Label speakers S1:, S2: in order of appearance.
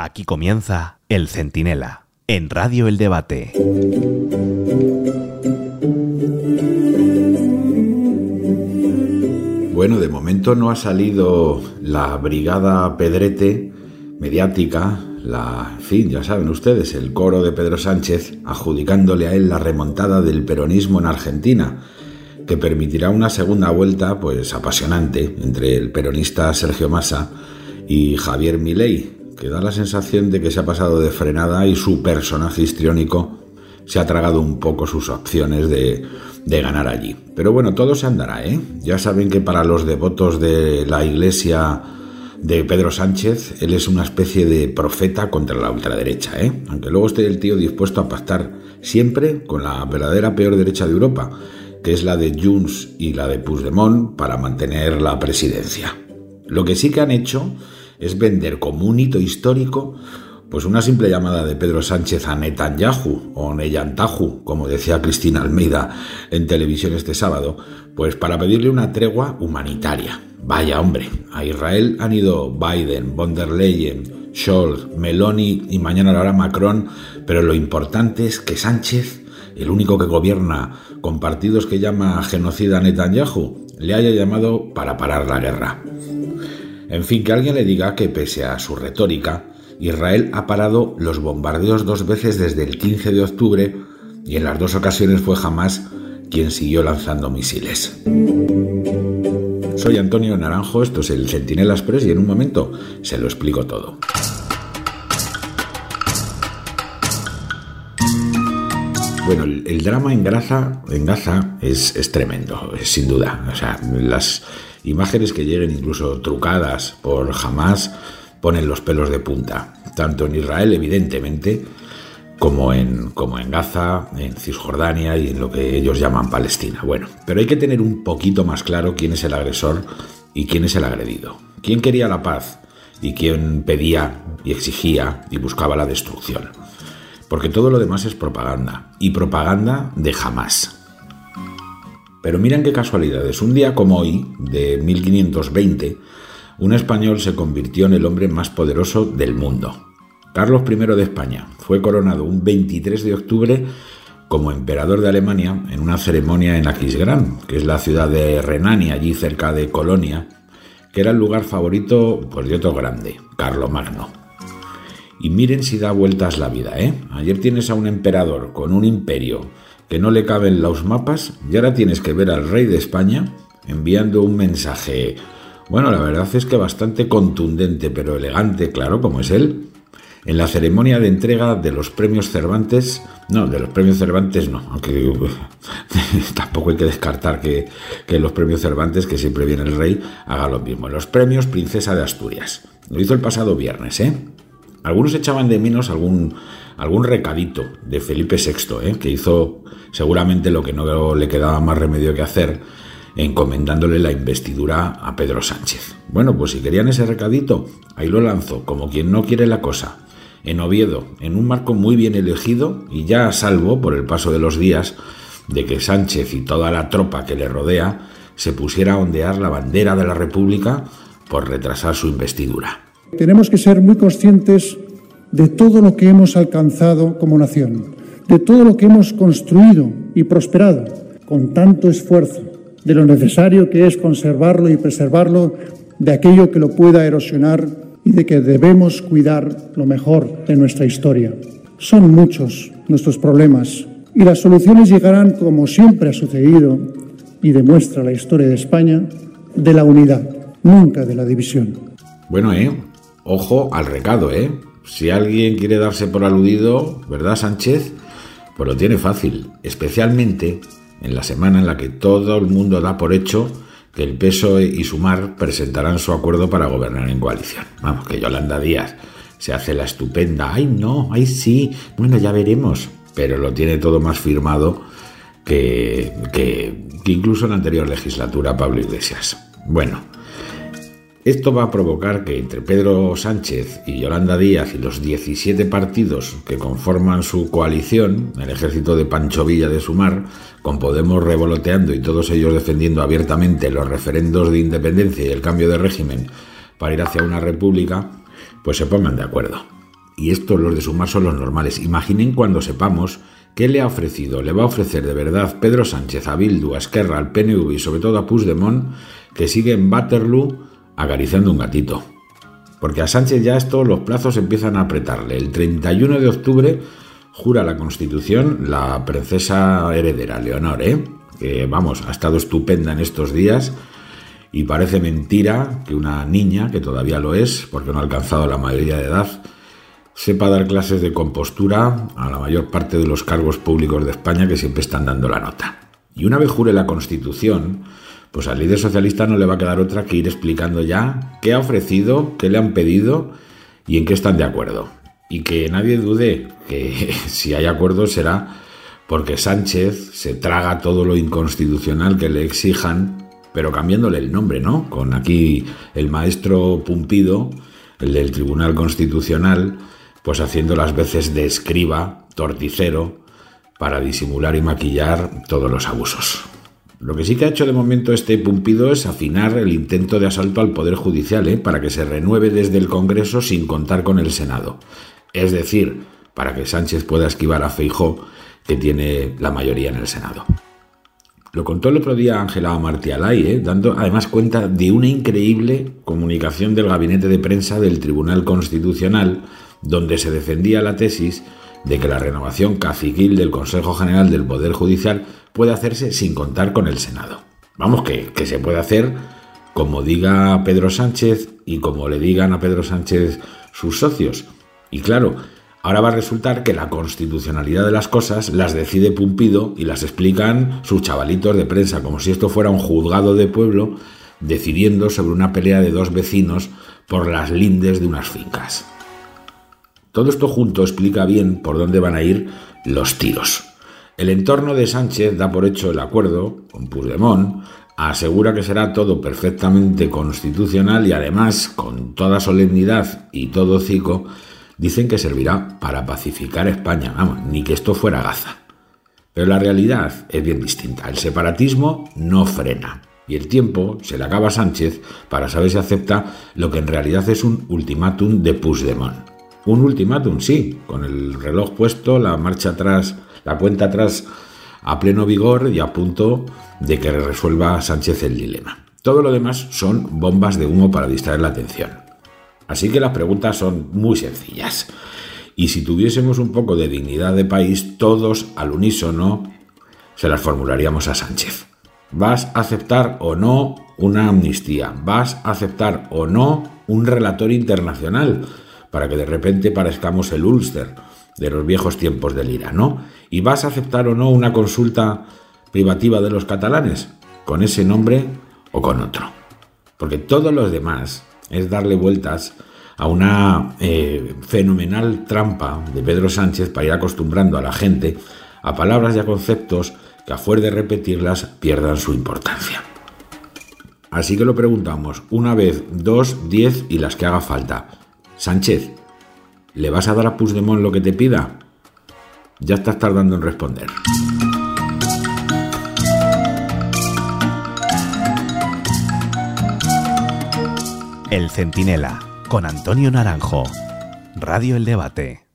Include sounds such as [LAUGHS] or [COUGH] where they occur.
S1: Aquí comienza El Centinela, en Radio El Debate.
S2: Bueno, de momento no ha salido la brigada Pedrete mediática, la, en fin, ya saben ustedes, el coro de Pedro Sánchez adjudicándole a él la remontada del peronismo en Argentina, que permitirá una segunda vuelta pues apasionante entre el peronista Sergio Massa y Javier Milei, que da la sensación de que se ha pasado de frenada y su personaje histriónico se ha tragado un poco sus opciones de, de ganar allí. Pero bueno, todo se andará, ¿eh? Ya saben que para los devotos de la iglesia de Pedro Sánchez, él es una especie de profeta contra la ultraderecha, ¿eh? Aunque luego esté el tío dispuesto a pactar siempre con la verdadera peor derecha de Europa, que es la de Junts y la de Puigdemont para mantener la presidencia. Lo que sí que han hecho es vender como un hito histórico pues una simple llamada de Pedro Sánchez a Netanyahu o Neyantahu, como decía Cristina Almeida en televisión este sábado, pues para pedirle una tregua humanitaria. Vaya hombre, a Israel han ido Biden, von der Leyen, Scholz, Meloni y mañana lo hará Macron, pero lo importante es que Sánchez, el único que gobierna con partidos que llama genocida a Netanyahu, le haya llamado para parar la guerra. En fin, que alguien le diga que pese a su retórica, Israel ha parado los bombardeos dos veces desde el 15 de octubre y en las dos ocasiones fue jamás quien siguió lanzando misiles. Soy Antonio Naranjo, esto es el Centinela Express y en un momento se lo explico todo. Bueno, el, drama en Gaza, es, es tremendo, sin duda. O sea, las imágenes que lleguen incluso trucadas por Hamas ponen los pelos de punta, tanto en Israel evidentemente, como en, como en Gaza, en Cisjordania y en lo que ellos llaman Palestina. Bueno, pero hay que tener un poquito más claro quién es el agresor y quién es el agredido. ¿Quién quería la paz y quién pedía y exigía y buscaba la destrucción? Porque todo lo demás es propaganda, y propaganda de jamás. Pero miren qué casualidades. Un día como hoy, de 1520, un español se convirtió en el hombre más poderoso del mundo. Carlos I de España fue coronado un 23 de octubre como emperador de Alemania en una ceremonia en Aquisgrán, que es la ciudad de Renania, allí cerca de Colonia, que era el lugar favorito pues, de otro grande, Magno. Y miren si da vueltas la vida, ¿eh? Ayer tienes a un emperador con un imperio que no le caben los mapas y ahora tienes que ver al rey de España enviando un mensaje, bueno, la verdad es que bastante contundente, pero elegante, claro, como es él, en la ceremonia de entrega de los premios Cervantes, no, de los premios Cervantes no, aunque [LAUGHS] tampoco hay que descartar que, los premios Cervantes, que siempre viene el rey, haga lo mismo. Los premios Princesa de Asturias. Lo hizo el pasado viernes, ¿eh? Algunos echaban de menos algún, algún recadito de Felipe VI, ¿eh? que hizo seguramente lo que no le quedaba más remedio que hacer, encomendándole la investidura a Pedro Sánchez. Bueno, pues si querían ese recadito, ahí lo lanzo, como quien no quiere la cosa. En Oviedo, en un marco muy bien elegido y ya a salvo por el paso de los días de que Sánchez y toda la tropa que le rodea se pusiera a ondear la bandera de la República por retrasar su investidura.
S3: Tenemos que ser muy conscientes de todo lo que hemos alcanzado como nación, de todo lo que hemos construido y prosperado con tanto esfuerzo, de lo necesario que es conservarlo y preservarlo, de aquello que lo pueda erosionar y de que debemos cuidar lo mejor de nuestra historia. Son muchos nuestros problemas y las soluciones llegarán, como siempre ha sucedido y demuestra la historia de España, de la unidad, nunca de la división.
S2: Bueno, ¿eh? Ojo al recado, ¿eh? Si alguien quiere darse por aludido, ¿verdad, Sánchez? Pues lo tiene fácil, especialmente en la semana en la que todo el mundo da por hecho que el PSOE y Sumar presentarán su acuerdo para gobernar en coalición. Vamos, que Yolanda Díaz se hace la estupenda, ay no, ay sí, bueno, ya veremos, pero lo tiene todo más firmado que, que, que incluso en la anterior legislatura Pablo Iglesias. Bueno, esto va a provocar que entre Pedro Sánchez y Yolanda Díaz y los 17 partidos que conforman su coalición, el ejército de Pancho Villa de Sumar, con Podemos revoloteando y todos ellos defendiendo abiertamente los referendos de independencia y el cambio de régimen para ir hacia una república, pues se pongan de acuerdo. y estos los de sumar son los normales. Imaginen cuando sepamos qué le ha ofrecido, le va a ofrecer de verdad Pedro Sánchez a Bildu, a Esquerra, al PNV y sobre todo a Puigdemont, que sigue en Waterloo acariciando un gatito. Porque a Sánchez ya esto los plazos empiezan a apretarle. El 31 de octubre jura la Constitución la princesa heredera, Leonor, ¿eh? que vamos, ha estado estupenda en estos días y parece mentira que una niña, que todavía lo es, porque no ha alcanzado la mayoría de edad, sepa dar clases de compostura a la mayor parte de los cargos públicos de España que siempre están dando la nota. Y una vez jure la Constitución, pues al líder socialista no le va a quedar otra que ir explicando ya qué ha ofrecido, qué le han pedido y en qué están de acuerdo. Y que nadie dude que [LAUGHS] si hay acuerdo será porque Sánchez se traga todo lo inconstitucional que le exijan, pero cambiándole el nombre, ¿no? Con aquí el maestro Pumpido, el del Tribunal Constitucional, pues haciendo las veces de escriba, torticero, para disimular y maquillar todos los abusos. Lo que sí que ha hecho de momento este Pumpido es afinar el intento de asalto al Poder Judicial, ¿eh? para que se renueve desde el Congreso sin contar con el Senado. Es decir, para que Sánchez pueda esquivar a Feijó, que tiene la mayoría en el Senado. Lo contó el otro día Ángela Martialay, ¿eh? dando además cuenta de una increíble comunicación del gabinete de prensa del Tribunal Constitucional, donde se defendía la tesis de que la renovación caciquil del Consejo General del Poder Judicial puede hacerse sin contar con el Senado. Vamos, que, que se puede hacer como diga Pedro Sánchez y como le digan a Pedro Sánchez sus socios. Y claro, ahora va a resultar que la constitucionalidad de las cosas las decide Pumpido y las explican sus chavalitos de prensa, como si esto fuera un juzgado de pueblo decidiendo sobre una pelea de dos vecinos por las lindes de unas fincas. Todo esto junto explica bien por dónde van a ir los tiros. El entorno de Sánchez da por hecho el acuerdo con Puigdemont, asegura que será todo perfectamente constitucional y además, con toda solemnidad y todo cico, dicen que servirá para pacificar España. Vamos, ni que esto fuera Gaza. Pero la realidad es bien distinta. El separatismo no frena. Y el tiempo se le acaba a Sánchez para saber si acepta lo que en realidad es un ultimátum de Puigdemont. Un ultimátum, sí, con el reloj puesto, la marcha atrás, la cuenta atrás a pleno vigor y a punto de que resuelva Sánchez el dilema. Todo lo demás son bombas de humo para distraer la atención. Así que las preguntas son muy sencillas. Y si tuviésemos un poco de dignidad de país, todos al unísono se las formularíamos a Sánchez. ¿Vas a aceptar o no una amnistía? ¿Vas a aceptar o no un relator internacional? Para que de repente parezcamos el Ulster de los viejos tiempos del IRA, ¿no? ¿Y vas a aceptar o no una consulta privativa de los catalanes? ¿Con ese nombre o con otro? Porque todo lo demás es darle vueltas a una eh, fenomenal trampa de Pedro Sánchez para ir acostumbrando a la gente a palabras y a conceptos que a fuer de repetirlas pierdan su importancia. Así que lo preguntamos una vez, dos, diez y las que haga falta. Sánchez, ¿le vas a dar a Puigdemont lo que te pida? Ya estás tardando en responder.
S1: El Centinela, con Antonio Naranjo. Radio El Debate.